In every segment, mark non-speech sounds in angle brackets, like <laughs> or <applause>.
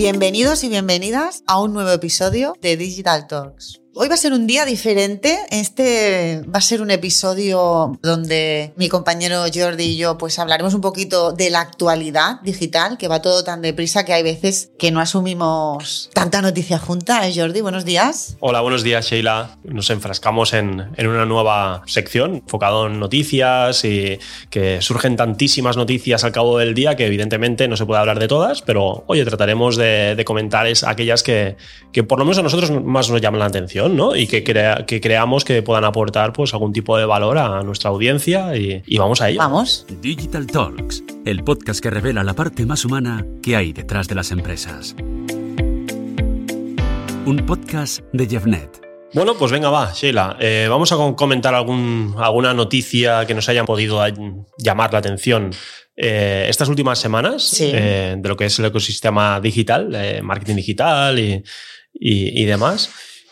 Bienvenidos y bienvenidas a un nuevo episodio de Digital Talks. Hoy va a ser un día diferente. Este va a ser un episodio donde mi compañero Jordi y yo pues hablaremos un poquito de la actualidad digital, que va todo tan deprisa que hay veces que no asumimos tanta noticia junta. ¿Eh, Jordi? Buenos días. Hola, buenos días, Sheila. Nos enfrascamos en, en una nueva sección enfocado en noticias y que surgen tantísimas noticias al cabo del día que evidentemente no se puede hablar de todas, pero oye, trataremos de, comentar aquellas que, que por lo menos a nosotros más nos llaman la atención y que, que creamos que puedan aportar pues, algún tipo de valor a nuestra audiencia y, y vamos a ello. Vamos. Digital Talks, el podcast que revela la parte más humana que hay detrás de las empresas. Un podcast de Jeffnet. Bueno, pues venga, va, Sheila. Eh, vamos a comentar algún, alguna noticia que nos haya podido llamar la atención eh, estas últimas semanas Sí. eh, de lo que es el ecosistema digital, eh, marketing digital y, y- y demás.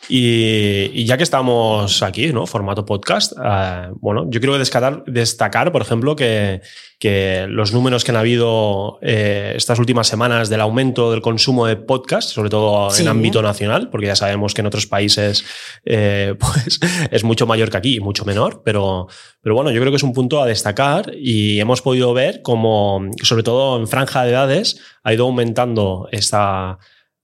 Y, y ya que estamos aquí, ¿no? Formato podcast, eh, bueno, yo quiero destacar, destacar por ejemplo, que, que los números que han habido eh, estas últimas semanas del aumento del consumo de podcast, sobre todo Sí. en ámbito nacional, porque ya sabemos que en otros países eh, <laughs> pues, es mucho mayor que aquí y mucho menor, pero, pero bueno, yo creo que es un punto a destacar y hemos podido ver como, sobre todo en franja de edades, ha ido aumentando esta,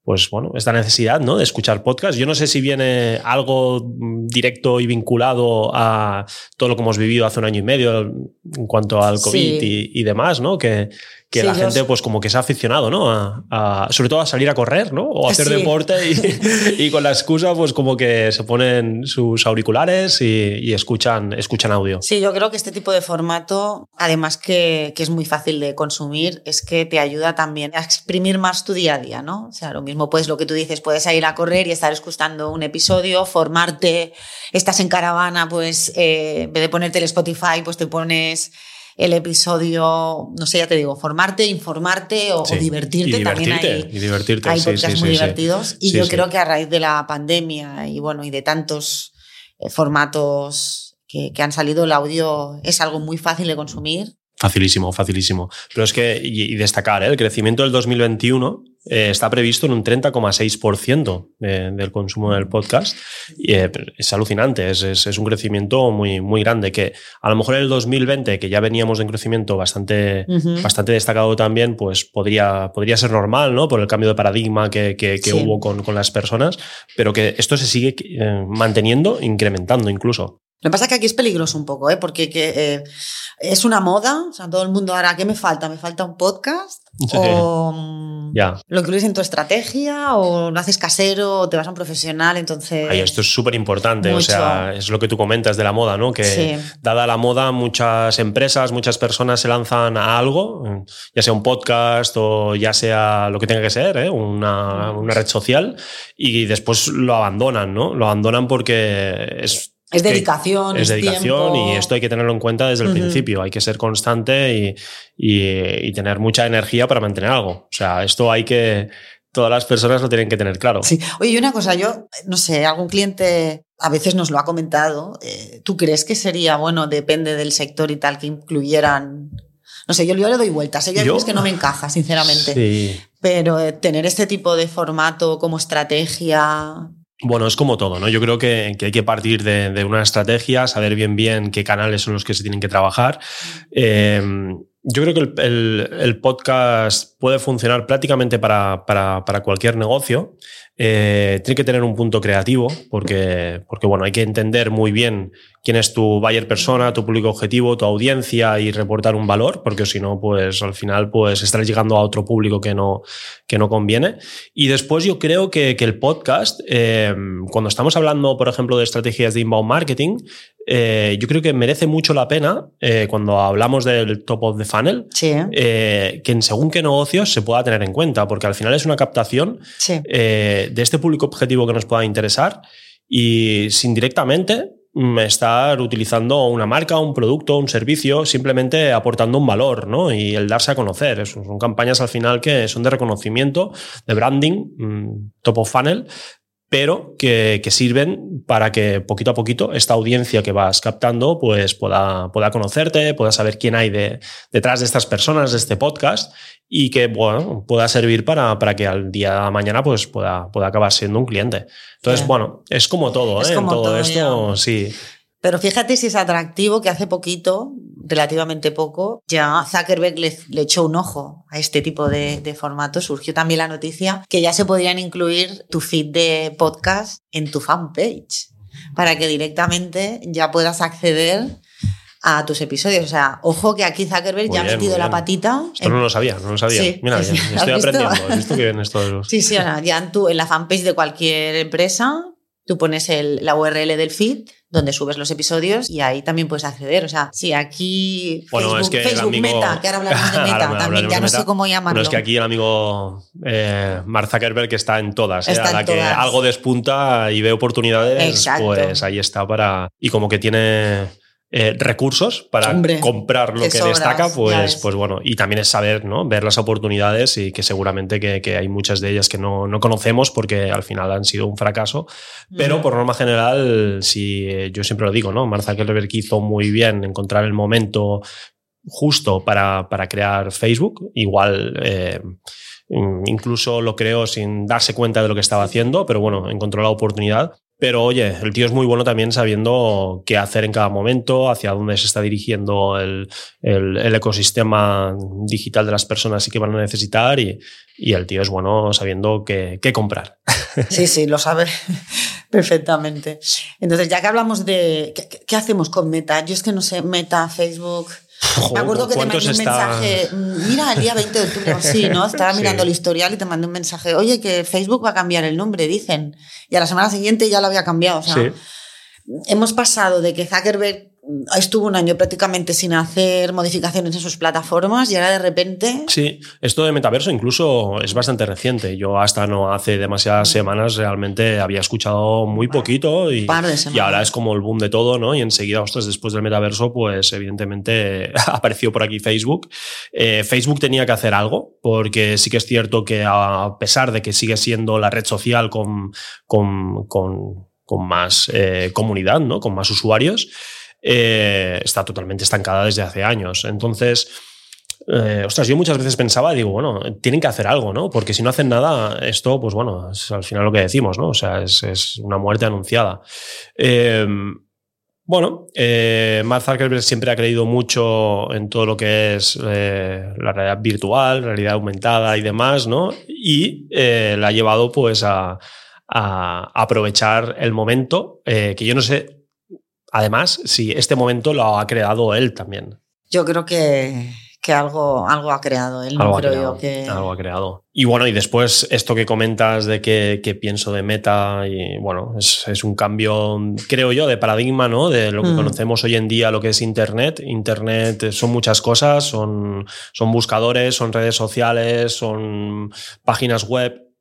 pues bueno, esta necesidad ¿no? de escuchar podcast. Yo no sé si viene algo directo y vinculado a todo lo que hemos vivido hace un año y medio en cuanto al COVID Sí. y, y demás, ¿no? Que, que Sí, la gente, pues como que se ha aficionado, ¿no? A, a- sobre todo a salir a correr, ¿no? O a hacer Sí. deporte y, <laughs> y con la excusa, pues como que se ponen sus auriculares y, y escuchan, escuchan audio. Sí, yo creo que este tipo de formato, además que, que es muy fácil de consumir, es que te ayuda también a exprimir más tu día a día, ¿no? O sea, lo mismo pues lo que tú dices, puedes ir a correr y estar escuchando un episodio, formarte, estás en caravana, pues eh, en vez de ponerte el Spotify, pues te pones el episodio, no sé, ya te digo, formarte, informarte o, divertirte. Y También hay, y divertirte, hay sí, podcasts sí, muy divertidos y yo creo que a raíz de la pandemia y bueno, y de tantos eh, formatos que, que han salido, el audio es algo muy fácil de consumir. Facilísimo, facilísimo. Pero es que, y, destacar, ¿eh? el crecimiento del 2021 eh, está previsto en un 30,6% de- del consumo del podcast. Y, eh, es alucinante, es, es- es un crecimiento muy, muy grande que a lo mejor en el 2020, que ya veníamos de un crecimiento bastante, bastante destacado también, pues podría, podría ser normal, ¿no? Por el cambio de paradigma que, que- que Sí. hubo con, con las personas, pero que esto se sigue eh, manteniendo, incrementando incluso. Lo que pasa es que aquí es peligroso un poco, ¿eh? porque que, eh, es una moda, o sea, todo el mundo ahora, ¿qué me falta? ¿Me falta un podcast? Sí. O Ya. lo incluyes en tu estrategia o lo haces casero o te vas a un profesional, entonces... Ay, esto es súper importante, o sea, es lo que tú comentas de la moda, ¿no? Que Sí. dada la moda, muchas empresas, muchas personas se lanzan a algo, ya sea un podcast o ya sea lo que tenga que ser, ¿eh? una, una red social, y después lo abandonan, ¿no? Lo abandonan porque es... Es dedicación, es es dedicación tiempo. y esto hay que tenerlo en cuenta desde el principio. Hay que ser constante y, y- y tener mucha energía para mantener algo. O sea, esto hay que. Todas las personas lo tienen que tener claro. Sí. Oye, y una cosa, yo, no sé, algún cliente a veces nos lo ha comentado. eh, ¿Tú crees que sería, bueno, depende del sector y tal, que incluyeran... No sé, yo, yo le doy vueltas. ¿eh? Yo, Yo- veces que no me encaja, sinceramente. Sí. Pero eh, tener este tipo de formato como estrategia... Bueno, es como todo, ¿no? Yo creo que, que hay que partir de, de una estrategia, saber bien bien qué canales son los que se tienen que trabajar. Eh, yo creo que el, podcast puede funcionar prácticamente para, cualquier negocio. Eh, tiene que tener un punto creativo porque, bueno, hay que entender muy bien quién es tu buyer persona, tu público objetivo, tu audiencia y reportar un valor, porque si no, pues al final pues estarás llegando a otro público que no, que no conviene. Y después yo creo que, que el podcast, eh, cuando estamos hablando, por ejemplo, de estrategias de inbound marketing, eh, yo creo que merece mucho la pena, eh, cuando hablamos del top of the funnel, Sí, eh, que en según qué negocios se pueda tener en cuenta, porque al final es una captación sí. de este público objetivo que nos pueda interesar y sin directamente mm, estar utilizando una marca, un producto, un servicio, simplemente aportando un valor ¿no? y el darse a conocer. Eso son campañas al final que son de reconocimiento, de branding, mm, top of funnel, pero que, que, sirven para que poquito a poquito esta audiencia que vas captando pues pueda, pueda conocerte, pueda saber quién hay de, detrás de estas personas, de este podcast y que bueno, pueda servir para, para que al día de mañana pues, pueda, pueda acabar siendo un cliente. Entonces, bueno, es como todo, ¿eh? en todo, esto, sí. Pero fíjate si es atractivo que hace poquito, relativamente poco, ya Zuckerberg le, echó un ojo a este tipo de, de formatos. Surgió también la noticia que ya se podrían incluir tu feed de podcast en tu fanpage para que directamente ya puedas acceder a tus episodios. O sea, ojo que aquí Zuckerberg ya ha metido la patita. Esto no lo sabía, no lo sabía. Mira, estoy aprendiendo. ¿Has visto que Sí, sí, ya en, tu, en la fanpage de cualquier empresa Tú pones el, la URL del feed donde subes los episodios y ahí también puedes acceder. O sea, si aquí bueno, es que Facebook Meta, que ahora hablamos de <laughs> Meta, también ya no sé cómo llamarlo. Bueno, es que aquí el amigo eh, Mark Zuckerberg está en todas. ¿eh? a la que algo despunta y ve oportunidades, pues ahí está para... Y como que tiene eh, recursos para comprar lo que destaca, pues, pues bueno, y también es saber, ¿no? Ver las oportunidades y que seguramente que, hay muchas de ellas que no, conocemos porque al final han sido un fracaso. Pero por norma general, si eh, yo siempre lo digo, ¿no? Mark Zuckerberg hizo muy bien encontrar el momento justo para, crear Facebook. Igual. Eh, incluso lo creó sin darse cuenta de lo que estaba haciendo, pero bueno, encontró la oportunidad pero oye, el tío es muy bueno también sabiendo qué hacer en cada momento, hacia dónde se está dirigiendo el, ecosistema digital de las personas y que van a necesitar y, el tío es bueno sabiendo qué, comprar. <laughs> Sí, sí, lo sabe <laughs> perfectamente. Entonces, ya que hablamos de qué hacemos con Meta, yo es que no sé, Meta, Facebook, me acuerdo que te mandé un mensaje, mm, mira, el día 20 de octubre, <laughs> sí, ¿no? Estaba mirando el historial y te mandé un mensaje, oye, que Facebook va a cambiar el nombre, dicen. Y a la semana siguiente ya lo había cambiado. O sea, hemos pasado de que Zuckerberg estuvo un año prácticamente sin hacer modificaciones en sus plataformas y ahora de repente... Sí, esto de metaverso incluso es bastante reciente. Yo hasta no hace demasiadas semanas realmente había escuchado muy poquito y, y ahora es como el boom de todo, ¿no? Y enseguida, ostras, después del metaverso, pues evidentemente <laughs> apareció por aquí Facebook. Eh, Facebook tenía que hacer algo porque sí que es cierto que a pesar de que sigue siendo la red social con, con, con, con más eh, comunidad, ¿no? Con más usuarios, eh, está totalmente estancada desde hace años. Entonces, eh, ostras, yo muchas veces pensaba, digo, bueno, tienen que hacer algo, ¿no? Porque si no hacen nada, esto, pues bueno, es al final lo que decimos, ¿no? O sea, es, una muerte anunciada. Eh, bueno, eh, Mark Zuckerberg siempre ha creído mucho en todo lo que es la realidad virtual, realidad aumentada y demás, ¿no? Y la ha llevado pues a aprovechar el momento, que yo no sé Además, sí, este momento lo ha creado él también. Yo creo que, que algo, algo ha creado él, algo creo yo que... Algo ha creado. Y bueno, y después esto que comentas de que, pienso de meta, y bueno, es, un cambio, creo yo, de paradigma, ¿no? De lo que mm. conocemos hoy en día, lo que es Internet. Internet son muchas cosas, son, son buscadores, son redes sociales, son páginas web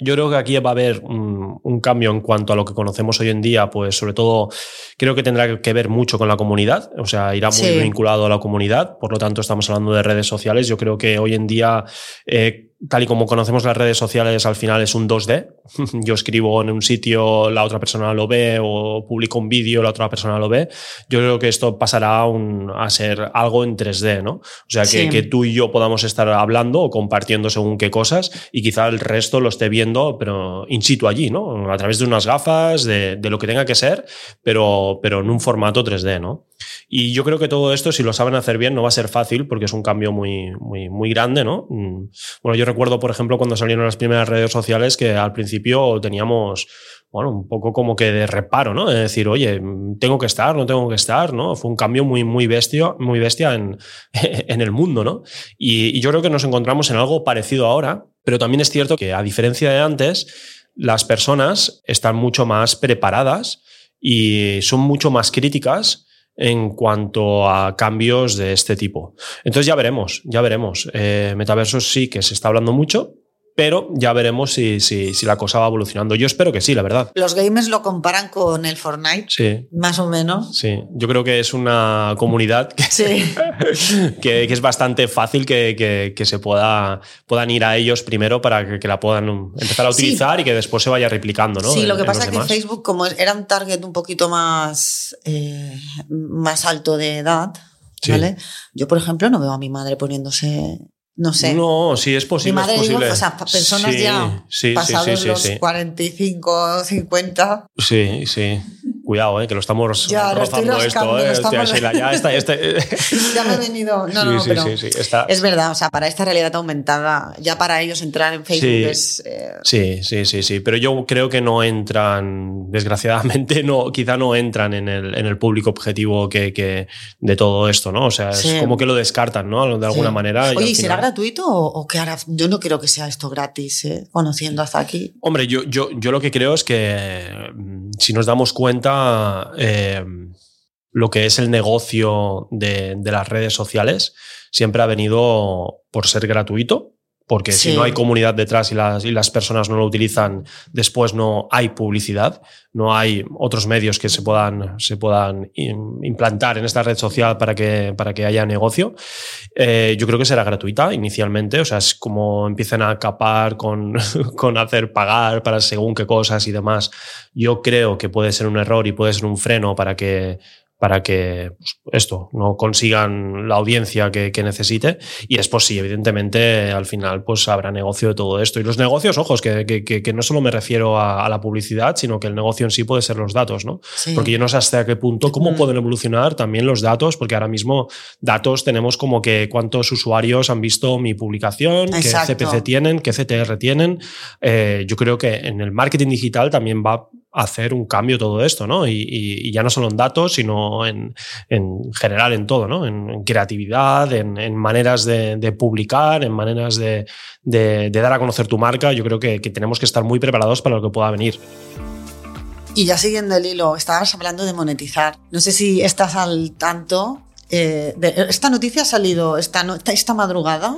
yo creo que aquí va a haber un, cambio en cuanto a lo que conocemos hoy en día, pues sobre todo creo que tendrá que ver mucho con la comunidad, o sea, irá muy vinculado a la comunidad, por lo tanto estamos hablando de redes sociales. Yo creo que hoy en día eh, tal y como conocemos las redes sociales, al final es un 2D. <laughs> Yo escribo en un sitio, la otra persona lo ve, o publico un vídeo, la otra persona lo ve. Yo creo que esto pasará a, ser algo en 3D, ¿no? O sea, que, tú y yo podamos estar hablando o compartiendo según qué cosas y quizá el resto lo esté viendo, pero in situ allí, ¿no? A través de unas gafas, de, de lo que tenga que ser, pero, pero en un formato 3D, ¿no? Y yo creo que todo esto, si lo saben hacer bien, no va a ser fácil porque es un cambio muy, muy, muy grande, ¿no? Mm. Bueno, yo recuerdo, por ejemplo, cuando salieron las primeras redes sociales que al principio teníamos, bueno, un poco como que de reparo, ¿no? De decir, oye, tengo que estar, no tengo que estar, ¿no? Fue un cambio muy, muy bestia, muy bestia en, <laughs> en el mundo, ¿no? Y, y yo creo que nos encontramos en algo parecido ahora, pero también es cierto que a diferencia de antes, las personas están mucho más preparadas y son mucho más críticas en cuanto a cambios de este tipo. Entonces ya veremos, ya veremos. Eh, metaversos sí que se está hablando mucho, pero ya veremos si, si, si, la cosa va evolucionando. Yo espero que sí, la verdad. Los gamers lo comparan con el Fortnite, sí. más o menos. Sí, yo creo que es una comunidad que, <laughs> que, es bastante fácil que, que, se pueda, puedan ir a ellos primero para que, la puedan empezar a utilizar y que después se vaya replicando. ¿no? Sí, lo que pasa es que Facebook, como era un target un poquito más, eh, más alto de edad, ¿vale? Yo, por ejemplo, no veo a mi madre poniéndose no sé. No, sí, es Mi posible. madre es digo, posible. o sea, personas Sí, ya sí, pasados sí, sí, los sí. 45, 50. Sí, sí. Cuidado, eh, que lo estamos Ya, lo estoy rozando esto. Eh. estamos- Hostia, Sheila, ya está. este- <laughs> Ya me he venido. No, no, sí, pero sí, está- es verdad, o sea, para esta realidad aumentada, ya para ellos entrar en Facebook Sí. es. eh, Sí, sí, sí, sí. Pero yo creo que no entran, desgraciadamente, <laughs> no, quizá no entran en el, en el público objetivo que, que de todo esto, ¿no? O sea, es como que lo descartan, ¿no? De alguna manera. Oye, al ¿y será final- gratuito o, o qué hará? Yo no creo que sea esto gratis, ¿eh? conociendo hasta aquí. Hombre, yo, yo, yo lo que creo es que mm, si nos damos cuenta, eh, lo que es el negocio de, de las redes sociales siempre ha venido por ser gratuito, porque Sí. si no hay comunidad detrás y las, y las personas no lo utilizan, después no hay publicidad, no hay otros medios que se puedan, se puedan im- implantar en esta red social para que, para que haya negocio. Eh, yo creo que será gratuita inicialmente, o sea, es como empiezan a capar con, <laughs> con hacer pagar para según qué cosas y demás. Yo creo que puede ser un error y puede ser un freno para que para que pues, esto no consigan la audiencia que, que necesite y después sí evidentemente al final pues habrá negocio de todo esto y los negocios ojos que, que- que- no solo me refiero a, a la publicidad sino que el negocio en sí puede ser los datos no Sí. porque yo no sé hasta qué punto, cómo pueden evolucionar también los datos, porque ahora mismo datos tenemos como que cuántos usuarios han visto mi publicación, Exacto. qué CPC tienen, qué CTR tienen. Eh, yo creo que en el marketing digital también va hacer un cambio todo esto, ¿no? Y, y- y ya no solo en datos, sino en, en general en todo, ¿no? En, en creatividad, en, en maneras de, de publicar, en maneras de, de- de dar a conocer tu marca. Yo creo que, que tenemos que estar muy preparados para lo que pueda venir. Y ya siguiendo el hilo, estabas hablando de monetizar. No sé si estás al tanto. eh, de- esta noticia ha salido esta, no- esta, esta madrugada.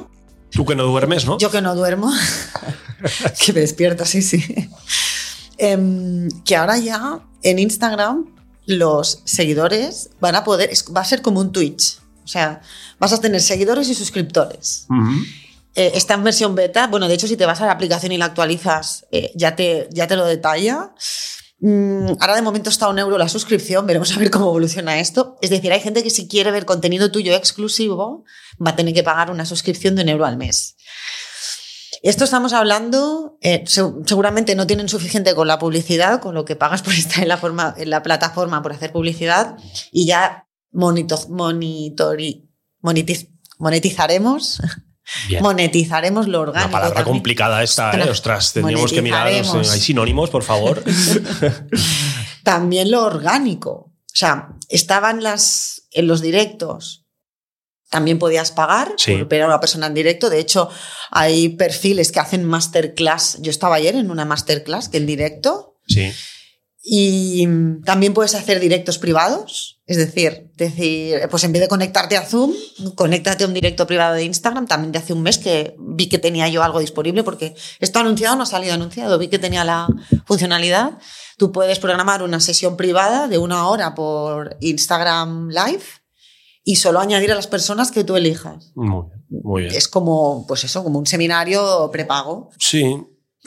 Tú que no duermes, ¿no? Yo que no duermo, <laughs> que me despierto, sí, sí. Em, que ahora ya en Instagram los seguidores van a poder, va a ser como un Twitch. O sea, vas a tener seguidores y suscriptores. Eh, está en versión beta. Bueno, de hecho, si te vas a la aplicación y la actualizas, eh, ya, te, ya te lo detalla. Mm, ahora de momento está a un euro la suscripción, veremos a ver cómo evoluciona esto. Es decir, hay gente que si quiere ver contenido tuyo exclusivo, va a tener que pagar una suscripción de un euro al mes. Esto estamos hablando, eh, se- seguramente no tienen suficiente con la publicidad, con lo que pagas por <laughs> estar en la, forma, en la plataforma por hacer publicidad, y ya monito, monitori- monetiz- monetizaremos Bien. monetizaremos lo orgánico. Una palabra también. complicada esta, ¿eh? Ostras, tendríamos que mirar. monetizaremos. ¿Hay sinónimos, por favor? <laughs> También lo orgánico. O sea, estaban las, en los directos. También podías pagar Sí. por ver a una persona en directo. De hecho, hay perfiles que hacen masterclass. Yo estaba ayer en una masterclass que en directo. sí. Y también puedes hacer directos privados, es decir, decir, pues en vez de conectarte a Zoom, conéctate a un directo privado de Instagram. También de hace un mes que vi que tenía yo algo disponible porque esto anunciado no ha salido anunciado, vi que tenía la funcionalidad. Tú puedes programar una sesión privada de una hora por Instagram Live y solo añadir a las personas que tú elijas. Muy bien. Muy bien. Es como, pues eso, como un seminario prepago. Sí.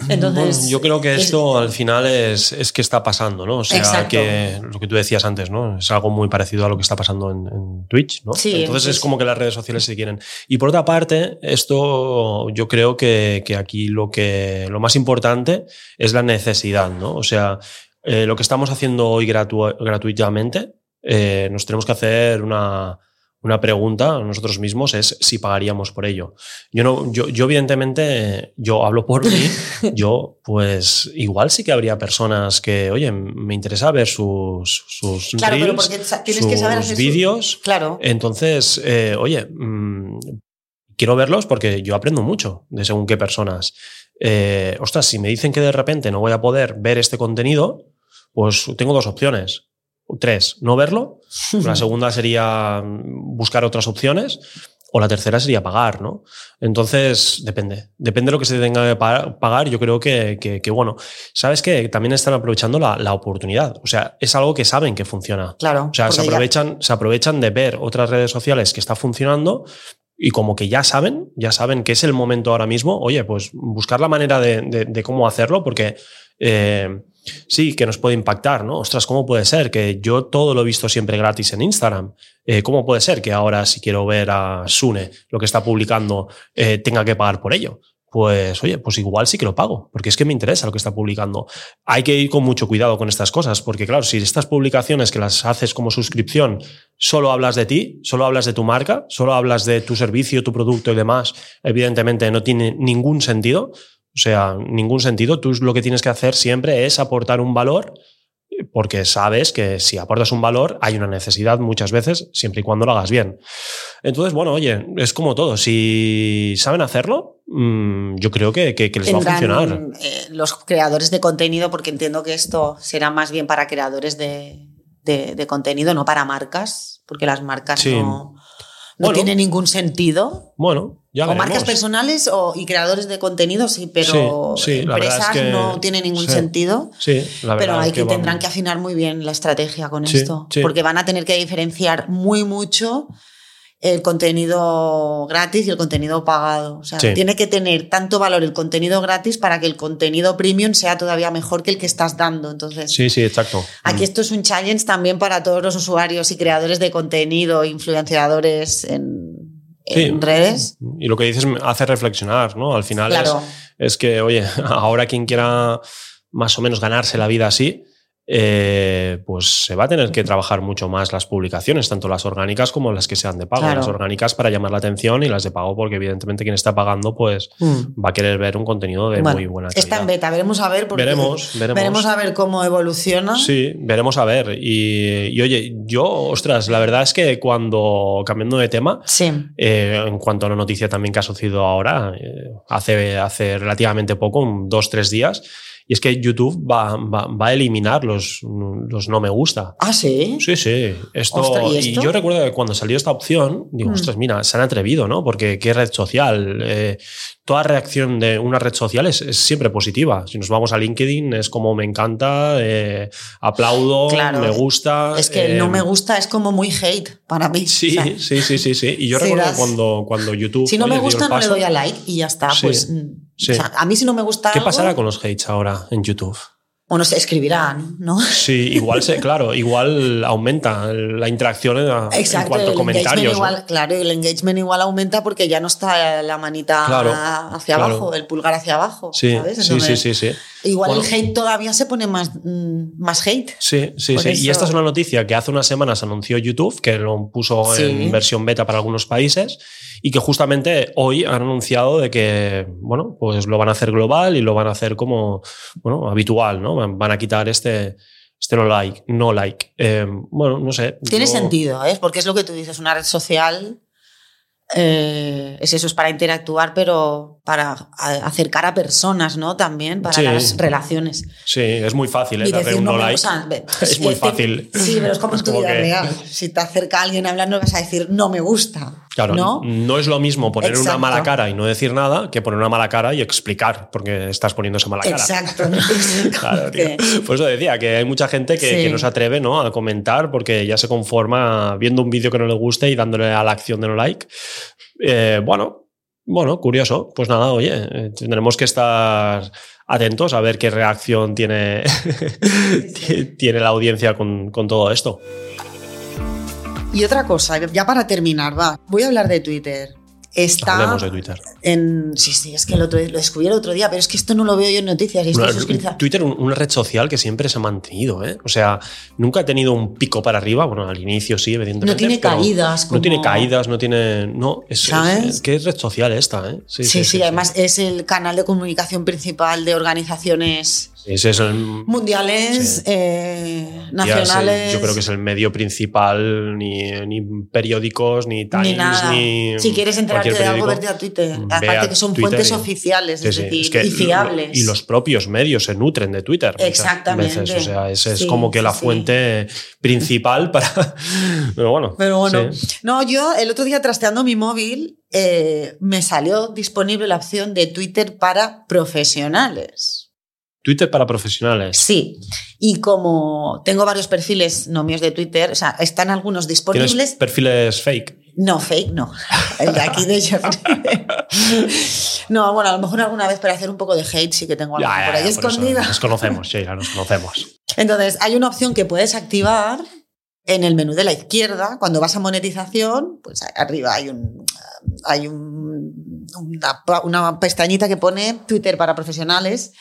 Entonces, Bueno, yo creo que es- esto al final es, es que está pasando, ¿no? O sea, Exacto. que lo que tú decías antes, ¿no? Es algo muy parecido a lo que está pasando en, en Twitch, ¿no? Sí, Entonces es como que las redes sociales se quieren. Y por otra parte, esto yo creo que, que aquí lo, que, lo más importante es la necesidad, ¿no? O sea, eh, lo que estamos haciendo hoy gratu- gratuitamente, eh, nos tenemos que hacer una, una pregunta a nosotros mismos, es si pagaríamos por ello. Yo, no, yo, yo evidentemente, yo hablo por mí, <laughs> yo pues igual sí que habría personas que, oye, me interesa ver sus, sus Claro, pero porque tienes que saber su- vídeos. Claro. Entonces, eh, oye, mm, quiero verlos porque yo aprendo mucho de según qué personas. Eh, ostras, si me dicen que de repente no voy a poder ver este contenido, pues tengo dos opciones. Tres, no verlo. <laughs> La segunda sería buscar otras opciones. O la tercera sería pagar, ¿no? Entonces, depende. Depende de lo que se tenga que pa- pagar. Yo creo que, que- que, bueno, ¿sabes qué? También están aprovechando la, la oportunidad. O sea, es algo que saben que funciona. Claro. O sea, se ya- aprovechan, se aprovechan de ver otras redes sociales que está funcionando y como que ya saben, ya saben que es el momento ahora mismo, oye, pues buscar la manera de, de- de cómo hacerlo, porque eh, sí, que nos puede impactar, ¿no? Ostras, ¿cómo puede ser que yo todo lo he visto siempre gratis en Instagram? Eh, ¿Cómo puede ser que ahora si quiero ver a Sune, lo que está publicando, eh, tenga que pagar por ello? Pues oye, pues igual sí que lo pago, porque es que me interesa lo que está publicando. Hay que ir con mucho cuidado con estas cosas, porque claro, si estas publicaciones que las haces como suscripción, solo hablas de ti, solo hablas de tu marca, solo hablas de tu servicio, tu producto y demás, evidentemente no tiene ningún sentido. O sea, ningún sentido. Tú lo que tienes que hacer siempre es aportar un valor porque sabes que si aportas un valor hay una necesidad muchas veces, siempre y cuando lo hagas bien. Entonces, bueno, oye, es como todo. Si saben hacerlo, mm, yo creo que, les va a funcionar. Eh, los creadores de contenido, porque entiendo que esto será más bien para creadores de, contenido, no para marcas, porque las marcas no, no tienen ningún sentido. Bueno, o marcas personales o, y creadores de contenido, sí, pero empresas no tiene ningún sentido. Sí, la pero hay que, tendrán que afinar muy bien la estrategia con esto, porque van a tener que diferenciar muy mucho el contenido gratis y el contenido pagado. O sea, tiene que tener tanto valor el contenido gratis para que el contenido premium sea todavía mejor que el que estás dando. Entonces, sí, sí, exacto. Aquí mm. esto es un challenge también para todos los usuarios y creadores de contenido, influenciadores en en redes. Y lo que dices me hace reflexionar, ¿no? Al final es, es, que, oye, <laughs> ahora quien quiera más o menos ganarse la vida así, eh, pues se va a tener que trabajar mucho más las publicaciones, tanto las orgánicas como las que sean de pago. Las orgánicas para llamar la atención y las de pago porque evidentemente quien está pagando pues mm. va a querer ver un contenido de muy buena calidad. Está en beta, veremos a ver. veremos, veremos. Veremos a ver cómo evoluciona. Sí, veremos a ver. Y, oye, yo, ostras, la verdad es que cuando, cambiando de tema, eh, en cuanto a una noticia también que ha sucedido ahora, eh, hace, hace relativamente poco, dos, tres días, y es que YouTube va, va, a eliminar los, los, no me gusta. Ah, sí. Sí, sí. Esto, ¿y, yo recuerdo que cuando salió esta opción, digo, mm. ostras, mira, se han atrevido, ¿no? Porque qué red social. Eh, toda reacción de una red social es, siempre positiva. Si nos vamos a LinkedIn, es como me encanta, eh, aplaudo, me gusta. Es que el no me eh, gusta es como muy hate para mí. Sí, <laughs> sí, sí, sí, sí. Y yo recuerdo cuando, cuando YouTube. Si no me gusta, no le doy a like y ya está. Pues a mí si no me gusta. ¿Qué pasará con los hates ahora en YouTube? Bueno, se escribirán, ¿no? Sí, igual se, claro, igual aumenta la interacción en, cuanto a comentarios. Igual, Claro, el engagement igual aumenta porque ya no está la manita hacia abajo, el pulgar hacia abajo. Sí, sí, sí, sí, Igual el hate todavía se pone más, mm, más hate. Sí, sí, sí. Y esta es una noticia que hace unas semanas anunció YouTube, que lo puso en versión beta para algunos países y que justamente hoy han anunciado de que, bueno, pues lo van a hacer global y lo van a hacer como, bueno, habitual, ¿no? Van a quitar este, este no like, no like. Eh, bueno, no sé. Tiene sentido, ¿eh? Porque es lo que tú dices, una red social eh, es eso, es para interactuar, pero para acercar a personas, ¿no? También, para las relaciones. Sí, es muy fácil, ¿eh? Un no like. <laughs> es muy fácil. Sí, pero es como en tu vida real. Si te acerca alguien hablando, vas a decir no me gusta. Claro, no, no es lo mismo poner una mala cara y no decir nada que poner una mala cara y explicar porque estás poniendo esa mala cara. Exacto. <laughs> claro, <laughs> Por eso decía que hay mucha gente que, no se atreve ¿no? a comentar porque ya se conforma viendo un vídeo que no le guste y dándole a la acción de no like. Eh, bueno, bueno, curioso. Pues nada, oye, eh, tendremos que estar atentos a ver qué reacción tiene, <laughs> tiene la audiencia con, con todo esto. Y otra cosa, ya para terminar, va, voy a hablar de Twitter. Está Hablemos de Twitter. En, sí, sí, es que lo, descubrí el otro día, pero es que esto no lo veo yo en noticias. Twitter, una red social que siempre se ha mantenido, ¿eh? O sea, nunca ha tenido un pico para arriba. Bueno, al inicio sí, evidentemente. No tiene caídas. No tiene caídas, no tiene. No, es, ¿Sabes? ¿Qué red social esta, eh? Sí, sí, sí además es el canal de comunicación principal de organizaciones ese es el, mundiales, eh, nacionales. yo creo que es el medio principal, ni, ni periódicos, ni Times, ni. si quieres enterarte de algo, verte a Twitter. Aparte que son fuentes oficiales, es decir, y fiables. y los propios medios se nutren de Twitter. Exactamente. O sea, es como que la fuente principal para. <laughs> Pero bueno. Pero bueno. No, yo el otro día trasteando mi móvil eh, me salió disponible la opción de Twitter para profesionales. Twitter para profesionales. Sí. Y como tengo varios perfiles no míos de Twitter, o sea, están algunos disponibles. perfiles fake? No, fake no. El de aquí de Jordi. <laughs> No, bueno, a lo mejor alguna vez para hacer un poco de hate sí que tengo algo por ahí escondida. Nos conocemos, Sheila, nos conocemos. Entonces, hay una opción que puedes activar en el menú de la izquierda, cuando vas a monetización, pues arriba hay un hay un, una, una, pestañita que pone Twitter para profesionales.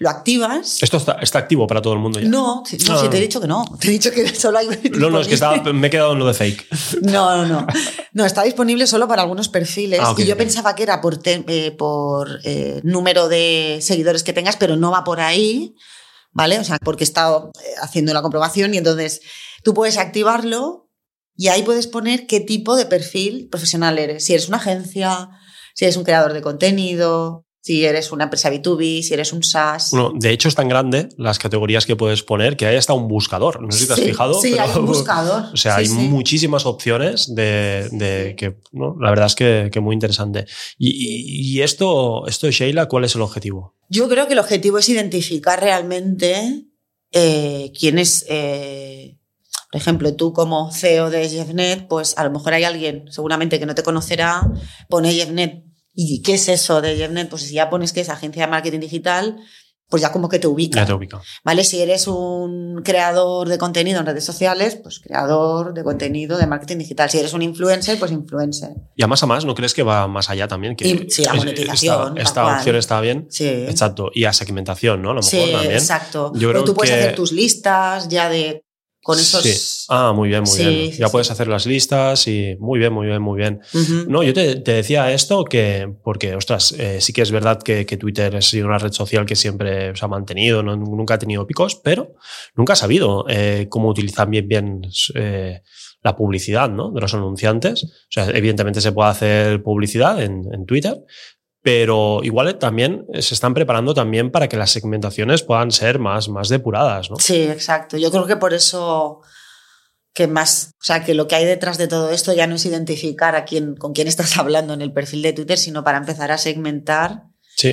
Lo activas. ¿Esto está, está activo para todo el mundo ya? No, no, sí, te he dicho que no. Te he dicho que solo hay. No, no, es que estaba, me he quedado en lo de fake. No, no, no. No, está disponible solo para algunos perfiles. Ah, y yo pensaba que era por, eh, por eh, número de seguidores que tengas, pero no va por ahí. ¿Vale? O sea, porque he estado eh, haciendo la comprobación y entonces tú puedes activarlo y ahí puedes poner qué tipo de perfil profesional eres. Si eres una agencia, si eres un creador de contenido, si eres una empresa B2B, si eres un SaaS. Bueno, de hecho es tan grande las categorías que puedes poner que hay hasta un buscador. No sé si te has fijado. Sí, hay un buscador. <laughs> O sea, hay muchísimas opciones de, que, ¿no? la verdad es que, que muy interesante. Y, y, esto, esto, Sheila, ¿cuál es el objetivo? Yo creo que el objetivo es identificar realmente eh, quién es... Eh, por ejemplo, tú como CEO de JeffNet, pues a lo mejor hay alguien seguramente que no te conocerá, pone JeffNet. ¿Y qué es eso de JeffNet? Pues si ya pones que es agencia de marketing digital, pues ya como que te ubica. Ya te ubica. ¿Vale? Si eres un creador de contenido en redes sociales, pues creador de contenido de marketing digital. Si eres un influencer, pues influencer. Y a más a más, ¿no crees que va más allá también? Que sí, la monetización. Esta, opción está bien. Sí. Exacto. Y a segmentación, ¿no? A lo mejor sí, también. exacto. Yo creo tú puedes hacer tus listas ya de con esos... Sí. Ah, muy bien, muy bien. ya puedes hacer las listas y muy bien, muy bien, muy bien. No, yo te, decía esto que, porque, ostras, eh, sí que es verdad que, Twitter es una red social que siempre se ha mantenido, nunca ha tenido picos, pero nunca ha sabido eh, cómo utilizar bien, bien eh, la publicidad ¿no? de los anunciantes. O sea, evidentemente se puede hacer publicidad en, en Twitter, pero igual también se están preparando también para que las segmentaciones puedan ser más, más depuradas, ¿no? Sí, exacto. Yo creo que por eso que más, o sea, que lo que hay detrás de todo esto ya no es identificar a quién, con quién estás hablando en el perfil de Twitter, sino para empezar a segmentar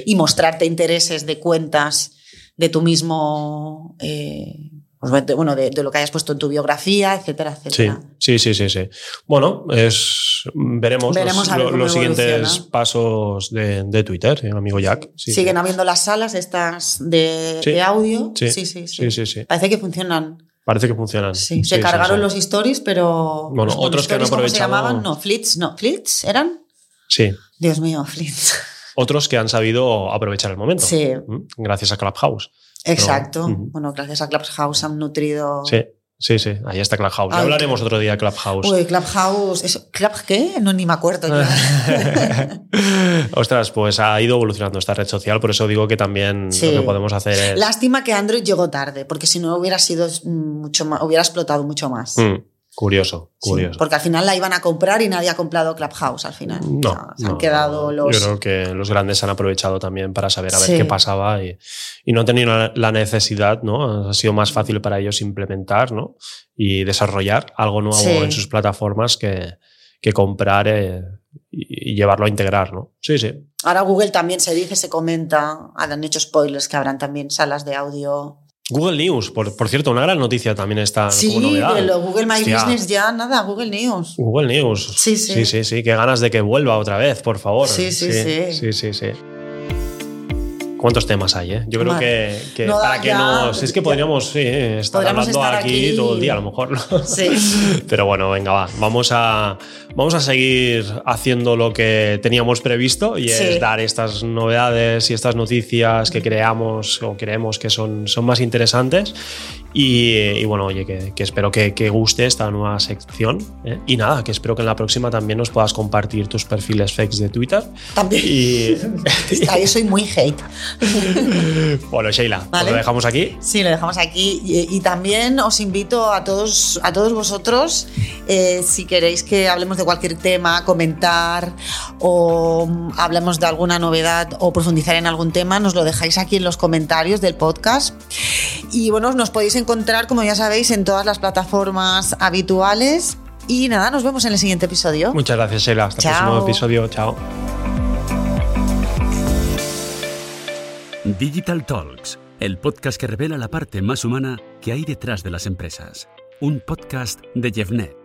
y mostrarte intereses de cuentas de tu mismo eh, pues, bueno, de, lo que hayas puesto en tu biografía, etcétera, etcétera. Sí, sí, sí, sí. Bueno, es, veremos, los, siguientes pasos de, Twitter, el amigo Jack. Siguen habiendo las salas estas de, audio. Sí. Sí, sí, sí. Parece que funcionan. Parece que funcionan. Sí, se cargaron los stories, pero. Bueno, otros que han aprovechado. se llamaban? No, flits, no, flits, ¿eran? Sí. Dios mío, flits. Otros que han sabido aprovechar el momento. Sí. Gracias a Clubhouse. Exacto. Bueno, gracias a Clubhouse han nutrido. Sí. Sí, sí, ahí está Clubhouse. Ya hablaremos otro día de Clubhouse. Uy, Clubhouse. ¿Club qué? No, ni me acuerdo. <laughs> Ostras, pues ha ido evolucionando esta red social, por eso digo que también lo que podemos hacer es. Lástima que Android llegó tarde, porque si no hubiera sido mucho más, hubiera explotado mucho más. Mm. Curioso, curioso. porque al final la iban a comprar y nadie ha comprado Clubhouse al final. No, se han quedado los. Yo creo que los grandes han aprovechado también para saber a ver qué pasaba y, no han tenido la necesidad, ¿no? Ha sido más fácil para ellos implementar, ¿no? Y desarrollar algo nuevo en sus plataformas que, que comprar eh, y, llevarlo a integrar, ¿no? Sí, sí. Ahora Google también se dice, se comenta, han hecho spoilers que habrán también salas de audio Google News, por, por, cierto, una gran noticia también está sí, como novedad. lo Google My Business ya, nada, Google News. Google News. Sí, sí. Sí, sí, sí. Qué ganas de que vuelva otra vez, por favor. Sí, sí, sí. Sí, sí, sí. ¿Cuántos temas hay? Eh? Yo creo que, para que nos. Es que podríamos sí, estar hablando aquí, todo el día, a lo mejor. Sí. <laughs> Pero bueno, venga, va. Vamos a, vamos a seguir haciendo lo que teníamos previsto y es dar estas novedades y estas noticias que creamos o creemos que son, son más interesantes. Y, bueno, oye, que, espero que, guste esta nueva sección. ¿eh? Y nada, que espero que en la próxima también nos puedas compartir tus perfiles fakes de Twitter. También. Y... <laughs> Yo soy muy hate. <laughs> bueno, Sheila, pues lo dejamos aquí. Sí, lo dejamos aquí. Y, también os invito a todos, a todos vosotros, eh, si queréis que hablemos de cualquier tema, comentar o hablemos de alguna novedad o profundizar en algún tema, nos lo dejáis aquí en los comentarios del podcast. Y bueno, nos podéis encontrar, como ya sabéis, en todas las plataformas habituales. Y nada, nos vemos en el siguiente episodio. Muchas gracias, Sheila. Hasta el próximo episodio. Chao. Digital Talks, el podcast que revela la parte más humana que hay detrás de las empresas. Un podcast de Jeffnet.